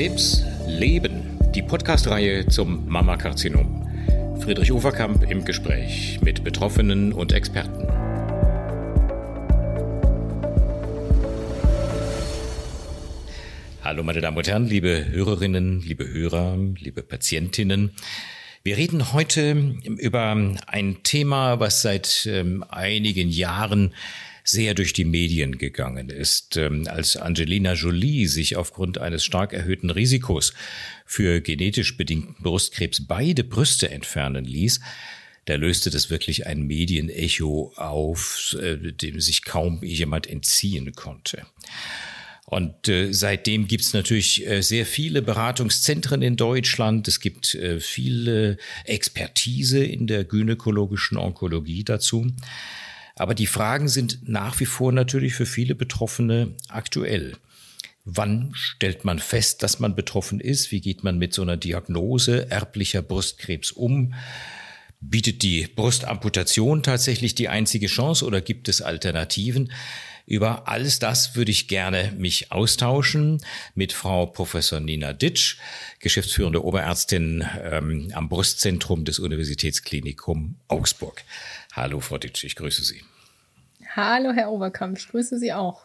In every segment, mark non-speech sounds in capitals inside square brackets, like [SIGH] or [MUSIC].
Krebs Leben, die Podcast-Reihe zum Mammakarzinom. Friedrich Uferkamp im Gespräch mit Betroffenen und Experten. Hallo meine Damen und Herren, liebe Hörerinnen, liebe Hörer, liebe Patientinnen. Wir reden heute über ein Thema, was seit ähm, einigen Jahren sehr durch die Medien gegangen ist. Ähm, als Angelina Jolie sich aufgrund eines stark erhöhten Risikos für genetisch bedingten Brustkrebs beide Brüste entfernen ließ, da löste das wirklich ein Medienecho auf, äh, dem sich kaum jemand entziehen konnte. Und äh, seitdem gibt's natürlich äh, sehr viele Beratungszentren in Deutschland. Es gibt äh, viele Expertise in der gynäkologischen Onkologie dazu. Aber die Fragen sind nach wie vor natürlich für viele Betroffene aktuell. Wann stellt man fest, dass man betroffen ist? Wie geht man mit so einer Diagnose erblicher Brustkrebs um? Bietet die Brustamputation tatsächlich die einzige Chance oder gibt es Alternativen? Über alles das würde ich gerne mich austauschen mit Frau Professor Nina Ditsch, geschäftsführende Oberärztin ähm, am Brustzentrum des Universitätsklinikum Augsburg. Hallo, Frau Ditsch, ich grüße Sie. Hallo, Herr Oberkamp, ich grüße Sie auch.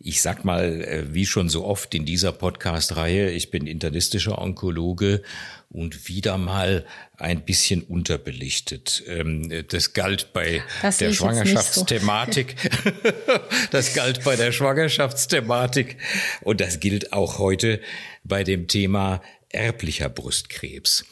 Ich sag mal, äh, wie schon so oft in dieser Podcast-Reihe, ich bin internistischer Onkologe und wieder mal ein bisschen unterbelichtet. Ähm, das galt bei das der Schwangerschaftsthematik. So. [LAUGHS] das galt bei der Schwangerschaftsthematik und das gilt auch heute bei dem Thema erblicher Brustkrebs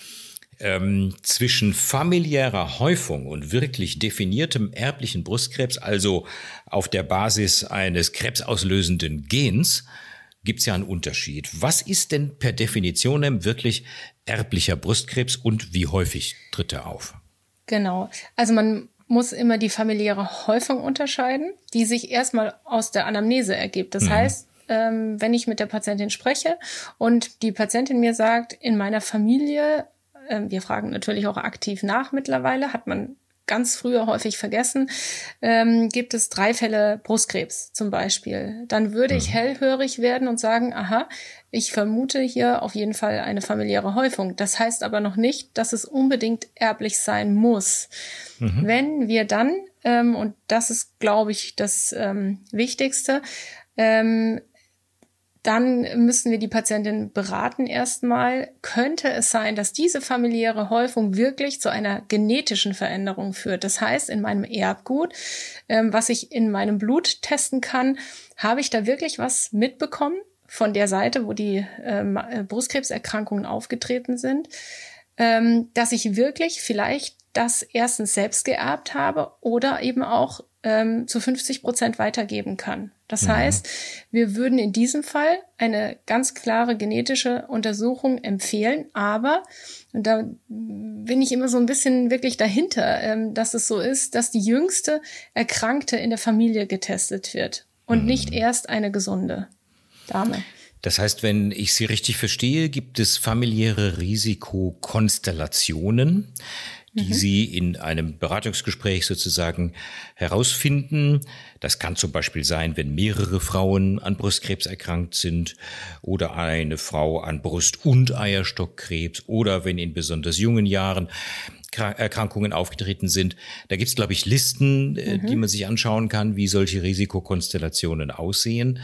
ähm, zwischen familiärer Häufung und wirklich definiertem erblichen Brustkrebs, also auf der Basis eines krebsauslösenden Gens, gibt es ja einen Unterschied. Was ist denn per Definition wirklich erblicher Brustkrebs und wie häufig tritt er auf? Genau. Also man muss immer die familiäre Häufung unterscheiden, die sich erstmal aus der Anamnese ergibt. Das mhm. heißt, ähm, wenn ich mit der Patientin spreche und die Patientin mir sagt, in meiner Familie ähm, wir fragen natürlich auch aktiv nach mittlerweile, hat man ganz früher häufig vergessen, ähm, gibt es drei Fälle Brustkrebs zum Beispiel. Dann würde ich mhm. hellhörig werden und sagen, aha, ich vermute hier auf jeden Fall eine familiäre Häufung. Das heißt aber noch nicht, dass es unbedingt erblich sein muss. Mhm. Wenn wir dann, ähm, und das ist, glaube ich, das ähm, Wichtigste, ähm, dann müssen wir die Patientin beraten erstmal. Könnte es sein, dass diese familiäre Häufung wirklich zu einer genetischen Veränderung führt? Das heißt, in meinem Erbgut, ähm, was ich in meinem Blut testen kann, habe ich da wirklich was mitbekommen von der Seite, wo die ähm, äh, Brustkrebserkrankungen aufgetreten sind, ähm, dass ich wirklich vielleicht das erstens selbst geerbt habe oder eben auch ähm, zu 50 Prozent weitergeben kann. Das mhm. heißt, wir würden in diesem Fall eine ganz klare genetische Untersuchung empfehlen, aber und da bin ich immer so ein bisschen wirklich dahinter, ähm, dass es so ist, dass die jüngste Erkrankte in der Familie getestet wird und mhm. nicht erst eine gesunde Dame. Das heißt, wenn ich Sie richtig verstehe, gibt es familiäre Risikokonstellationen, die mhm. Sie in einem Beratungsgespräch sozusagen herausfinden. Das kann zum Beispiel sein, wenn mehrere Frauen an Brustkrebs erkrankt sind oder eine Frau an Brust- und Eierstockkrebs oder wenn in besonders jungen Jahren Erkrankungen aufgetreten sind. Da gibt's, glaube ich, Listen, äh, mhm. die man sich anschauen kann, wie solche Risikokonstellationen aussehen.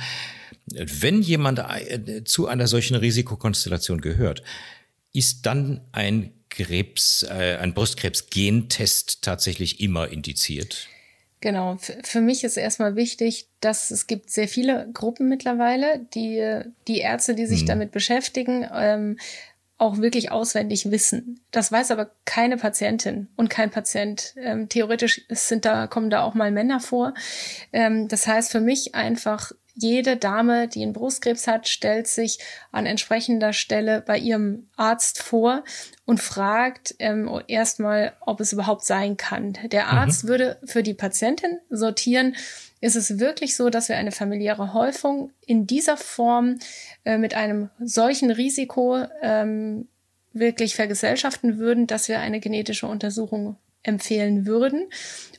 Wenn jemand äh, zu einer solchen Risikokonstellation gehört, ist dann ein Krebs, äh, ein Brustkrebs-Gentest tatsächlich immer indiziert? Genau. Für mich ist erstmal wichtig, dass es gibt sehr viele Gruppen mittlerweile, die die Ärzte, die sich hm. damit beschäftigen, ähm, auch wirklich auswendig wissen. Das weiß aber keine Patientin und kein Patient. Ähm, theoretisch sind da, kommen da auch mal Männer vor. Ähm, das heißt für mich einfach jede Dame, die einen Brustkrebs hat, stellt sich an entsprechender Stelle bei ihrem Arzt vor und fragt ähm, erstmal, ob es überhaupt sein kann. Der mhm. Arzt mhm. würde für die Patientin sortieren, ist es wirklich so, dass wir eine familiäre Häufung in dieser Form äh, mit einem solchen Risiko ähm, wirklich vergesellschaften würden, dass wir eine genetische Untersuchung empfehlen würden.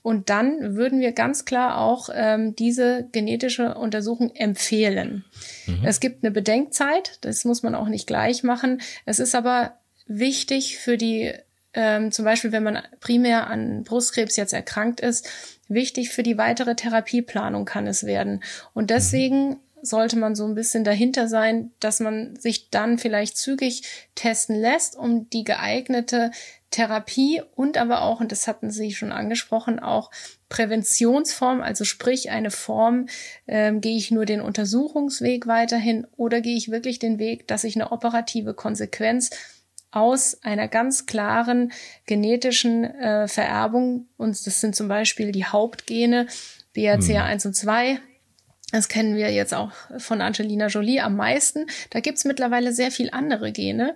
Und dann würden wir ganz klar auch ähm, diese genetische Untersuchung empfehlen. Mhm. Es gibt eine Bedenkzeit, das muss man auch nicht gleich machen. Es ist aber wichtig für die, ähm, zum Beispiel wenn man primär an Brustkrebs jetzt erkrankt ist, wichtig für die weitere Therapieplanung kann es werden. Und deswegen mhm sollte man so ein bisschen dahinter sein, dass man sich dann vielleicht zügig testen lässt, um die geeignete Therapie und aber auch, und das hatten Sie schon angesprochen, auch Präventionsform, also sprich eine Form, ähm, gehe ich nur den Untersuchungsweg weiterhin oder gehe ich wirklich den Weg, dass ich eine operative Konsequenz aus einer ganz klaren genetischen äh, Vererbung, und das sind zum Beispiel die Hauptgene BRCA1 hm. und 2, das kennen wir jetzt auch von Angelina Jolie am meisten. Da gibt's mittlerweile sehr viel andere Gene,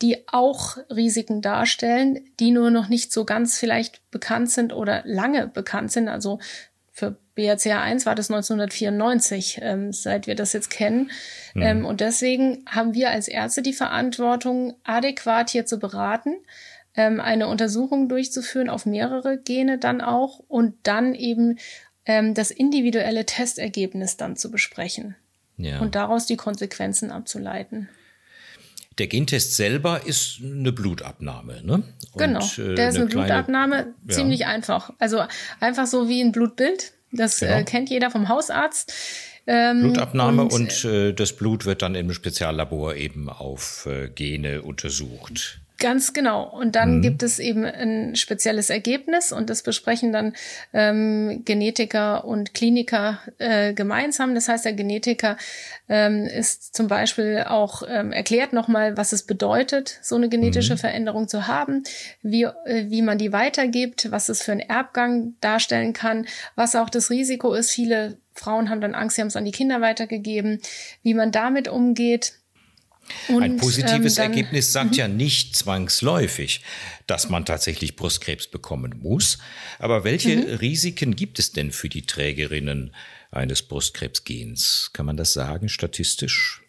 die auch Risiken darstellen, die nur noch nicht so ganz vielleicht bekannt sind oder lange bekannt sind. Also für BRCA1 war das 1994, ähm, seit wir das jetzt kennen. Mhm. Ähm, und deswegen haben wir als Ärzte die Verantwortung, adäquat hier zu beraten, ähm, eine Untersuchung durchzuführen auf mehrere Gene dann auch und dann eben ähm, das individuelle Testergebnis dann zu besprechen ja. und daraus die Konsequenzen abzuleiten. Der Gentest selber ist eine Blutabnahme, ne? genau, äh, der ist eine, eine Blutabnahme, ja. ziemlich einfach. Also einfach so wie ein Blutbild. Das genau. äh, kennt jeder vom Hausarzt. Ähm, Blutabnahme und, und äh, das Blut wird dann im Speziallabor eben auf äh, Gene untersucht. Ganz genau. Und dann mhm. gibt es eben ein spezielles Ergebnis und das besprechen dann ähm, Genetiker und Kliniker äh, gemeinsam. Das heißt, der Genetiker ähm, ist zum Beispiel auch ähm, erklärt nochmal, was es bedeutet, so eine genetische mhm. Veränderung zu haben, wie, äh, wie man die weitergibt, was es für einen Erbgang darstellen kann, was auch das Risiko ist. Viele Frauen haben dann Angst, sie haben es an die Kinder weitergegeben, wie man damit umgeht und, Ein positives ähm, dann, Ergebnis sagt mhm. ja nicht zwangsläufig, dass man tatsächlich Brustkrebs bekommen muss. Aber welche mhm. Risiken gibt es denn für die Trägerinnen eines Brustkrebsgens? Kann man das sagen statistisch?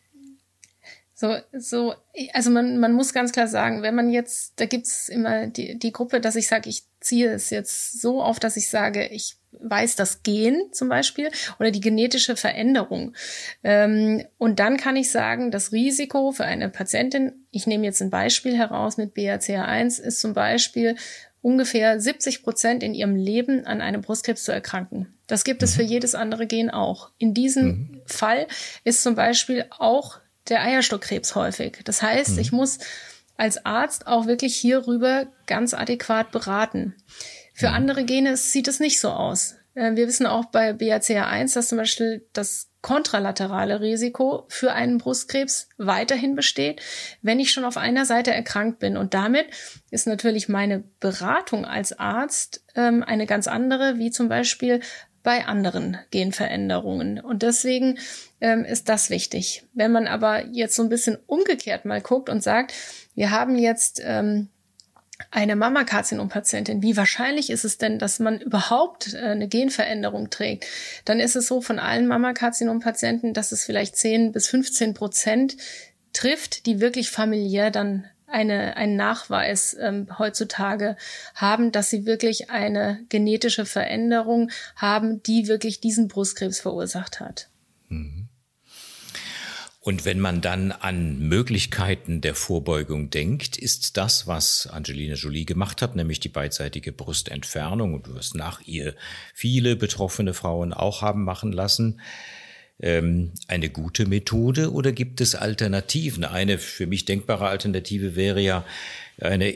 So, so, also man, man muss ganz klar sagen, wenn man jetzt, da gibt's immer die, die Gruppe, dass ich sage, ich ziehe es jetzt so auf, dass ich sage, ich weiß das Gen zum Beispiel oder die genetische Veränderung. Ähm, und dann kann ich sagen, das Risiko für eine Patientin, ich nehme jetzt ein Beispiel heraus mit BRCA1, ist zum Beispiel ungefähr 70 Prozent in ihrem Leben an einem Brustkrebs zu erkranken. Das gibt es für mhm. jedes andere Gen auch. In diesem mhm. Fall ist zum Beispiel auch der Eierstockkrebs häufig. Das heißt, mhm. ich muss als Arzt auch wirklich hierüber ganz adäquat beraten. Für mhm. andere Gene sieht es nicht so aus. Äh, wir wissen auch bei BRCA1, dass zum Beispiel das kontralaterale Risiko für einen Brustkrebs weiterhin besteht, wenn ich schon auf einer Seite erkrankt bin. Und damit ist natürlich meine Beratung als Arzt ähm, eine ganz andere, wie zum Beispiel bei anderen Genveränderungen. Und deswegen ähm, ist das wichtig. Wenn man aber jetzt so ein bisschen umgekehrt mal guckt und sagt, wir haben jetzt ähm, eine Mammakarzinom-Patientin, wie wahrscheinlich ist es denn, dass man überhaupt äh, eine Genveränderung trägt? Dann ist es so von allen Mammakarzinom-Patienten, dass es vielleicht 10 bis 15 Prozent trifft, die wirklich familiär dann eine, einen Nachweis ähm, heutzutage haben, dass sie wirklich eine genetische Veränderung haben, die wirklich diesen Brustkrebs verursacht hat. Mhm. Und wenn man dann an Möglichkeiten der Vorbeugung denkt, ist das, was Angelina Jolie gemacht hat, nämlich die beidseitige Brustentfernung, und wirst nach ihr viele betroffene Frauen auch haben machen lassen, ähm, eine gute Methode oder gibt es Alternativen? Eine für mich denkbare Alternative wäre ja eine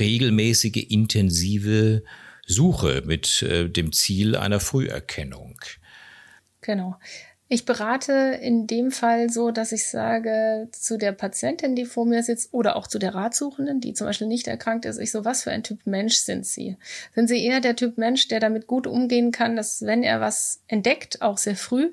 regelmäßige, intensive Suche mit äh, dem Ziel einer Früherkennung. Genau. Ich berate in dem Fall so, dass ich sage zu der Patientin, die vor mir sitzt, oder auch zu der Ratsuchenden, die zum Beispiel nicht erkrankt ist, ich so, was für ein Typ Mensch sind Sie? Sind Sie eher der Typ Mensch, der damit gut umgehen kann, dass wenn er was entdeckt, auch sehr früh,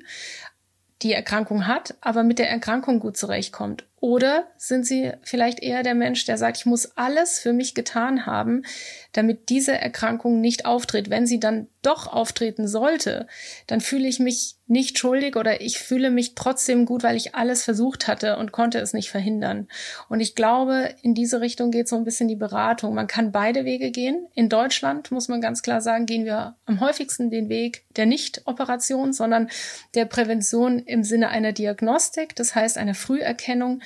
die Erkrankung hat, aber mit der Erkrankung gut zurechtkommt? Oder sind Sie vielleicht eher der Mensch, der sagt, ich muss alles für mich getan haben, damit diese Erkrankung nicht auftritt. Wenn sie dann doch auftreten sollte, dann fühle ich mich nicht schuldig oder ich fühle mich trotzdem gut, weil ich alles versucht hatte und konnte es nicht verhindern. Und ich glaube, in diese Richtung geht so ein bisschen die Beratung. Man kann beide Wege gehen. In Deutschland muss man ganz klar sagen, gehen wir am häufigsten den Weg der Nicht-Operation, sondern der Prävention im Sinne einer Diagnostik, das heißt einer Früherkennung,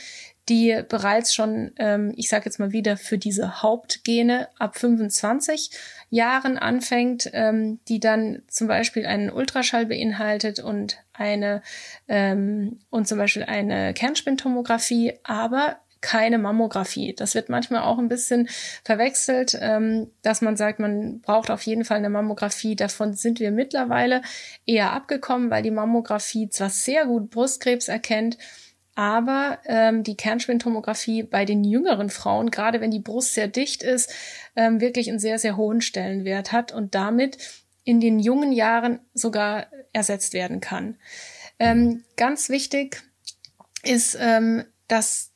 die bereits schon, ähm, ich sage jetzt mal wieder, für diese Hauptgene ab 25 Jahren anfängt, ähm, die dann zum Beispiel einen Ultraschall beinhaltet und eine ähm, und zum Beispiel eine Kernspintomographie, aber keine Mammographie. Das wird manchmal auch ein bisschen verwechselt, ähm, dass man sagt, man braucht auf jeden Fall eine Mammographie. Davon sind wir mittlerweile eher abgekommen, weil die Mammographie zwar sehr gut Brustkrebs erkennt, aber ähm, die Kernspintomographie bei den jüngeren Frauen, gerade wenn die Brust sehr dicht ist, ähm, wirklich einen sehr, sehr hohen Stellenwert hat und damit in den jungen Jahren sogar ersetzt werden kann. Ähm, ganz wichtig ist, ähm, dass,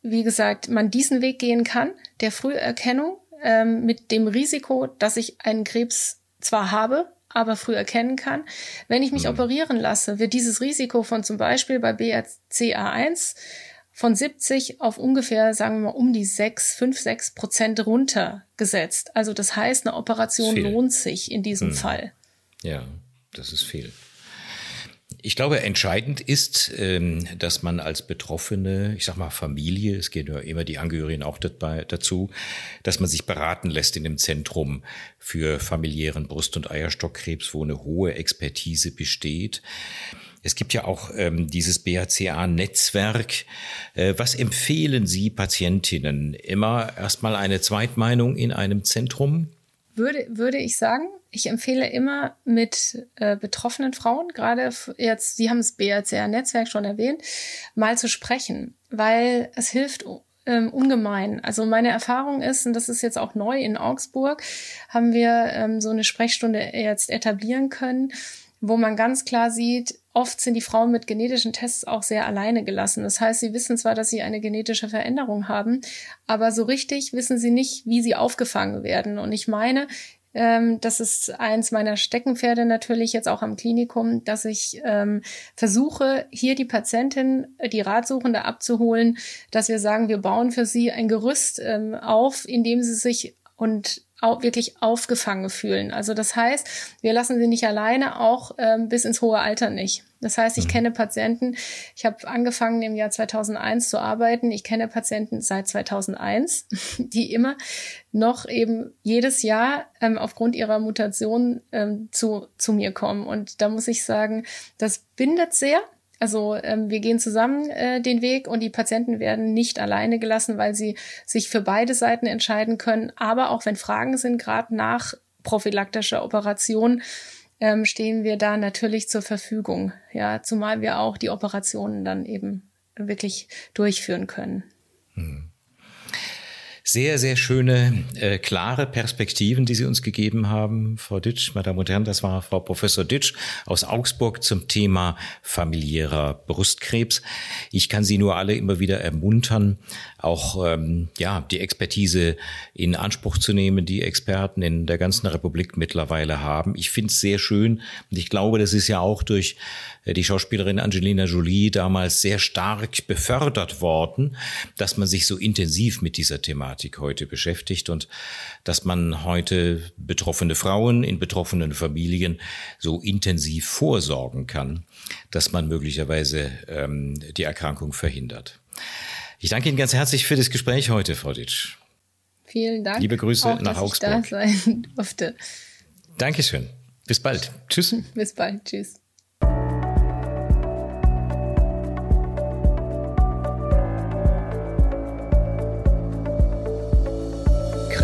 wie gesagt, man diesen Weg gehen kann, der Früherkennung, ähm, mit dem Risiko, dass ich einen Krebs zwar habe, aber früh erkennen kann. Wenn ich mich mhm. operieren lasse, wird dieses Risiko von zum Beispiel bei BRCA1 von 70 auf ungefähr, sagen wir mal, um die 6, 5, 6 Prozent runtergesetzt. Also das heißt, eine Operation lohnt sich in diesem hm. Fall. Ja, das ist viel. Ich glaube, entscheidend ist, ähm, dass man als Betroffene, ich sag mal Familie, es gehen ja immer die Angehörigen auch dazu, dass man sich beraten lässt in dem Zentrum für familiären Brust- und Eierstockkrebs, wo eine hohe Expertise besteht. Es gibt ja auch ähm, dieses BHCA-Netzwerk. Äh, was empfehlen Sie Patientinnen? Immer erstmal eine Zweitmeinung in einem Zentrum? Würde, würde ich sagen, ich empfehle immer mit äh, betroffenen Frauen, gerade jetzt, Sie haben das BRCR-Netzwerk schon erwähnt, mal zu sprechen, weil es hilft ähm, ungemein. Also meine Erfahrung ist, und das ist jetzt auch neu in Augsburg, haben wir ähm, so eine Sprechstunde jetzt etablieren können, wo man ganz klar sieht, oft sind die Frauen mit genetischen Tests auch sehr alleine gelassen. Das heißt, sie wissen zwar, dass sie eine genetische Veränderung haben, aber so richtig wissen sie nicht, wie sie aufgefangen werden. Und ich meine, ähm, das ist eins meiner Steckenpferde natürlich jetzt auch am Klinikum, dass ich ähm, versuche, hier die Patientin, die Ratsuchende abzuholen, dass wir sagen, wir bauen für sie ein Gerüst ähm, auf, in dem sie sich und wirklich aufgefangen fühlen. Also das heißt, wir lassen sie nicht alleine, auch ähm, bis ins hohe Alter nicht. Das heißt, ich mhm. kenne Patienten, ich habe angefangen im Jahr 2001 zu arbeiten, ich kenne Patienten seit 2001, [LAUGHS] die immer noch eben jedes Jahr ähm, aufgrund ihrer Mutation ähm, zu, zu mir kommen. Und da muss ich sagen, das bindet sehr. Also ähm, wir gehen zusammen äh, den Weg und die Patienten werden nicht alleine gelassen, weil sie sich für beide Seiten entscheiden können. Aber auch wenn Fragen sind, gerade nach prophylaktischer Operation, ähm, stehen wir da natürlich zur Verfügung. Ja, zumal wir auch die Operationen dann eben wirklich durchführen können. Hm sehr, sehr schöne, äh, klare Perspektiven, die Sie uns gegeben haben, Frau Ditsch, Madame und Herren. Das war Frau Professor Ditsch aus Augsburg zum Thema familiärer Brustkrebs. Ich kann Sie nur alle immer wieder ermuntern, auch ähm, ja die Expertise in Anspruch zu nehmen, die Experten in der ganzen Republik mittlerweile haben. Ich finde es sehr schön und ich glaube, das ist ja auch durch äh, die Schauspielerin Angelina Jolie damals sehr stark befördert worden, dass man sich so intensiv mit dieser Thematik heute beschäftigt und dass man heute betroffene Frauen in betroffenen Familien so intensiv vorsorgen kann, dass man möglicherweise ähm, die Erkrankung verhindert. Ich danke Ihnen ganz herzlich für das Gespräch heute, Frau Ditsch. Vielen Dank. Liebe Grüße auch, nach Augsburg. Ich da sein durfte. Dankeschön. Bis bald. Tschüss. Bis bald. Tschüss.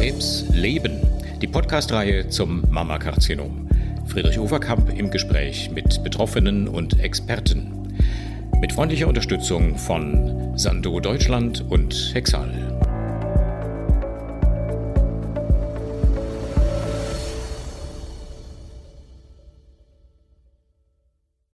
Krebs leben. Die Podcast-Reihe zum Mammakarzinom. Friedrich Overkamp im Gespräch mit Betroffenen und Experten. Mit freundlicher Unterstützung von Sando Deutschland und Hexal.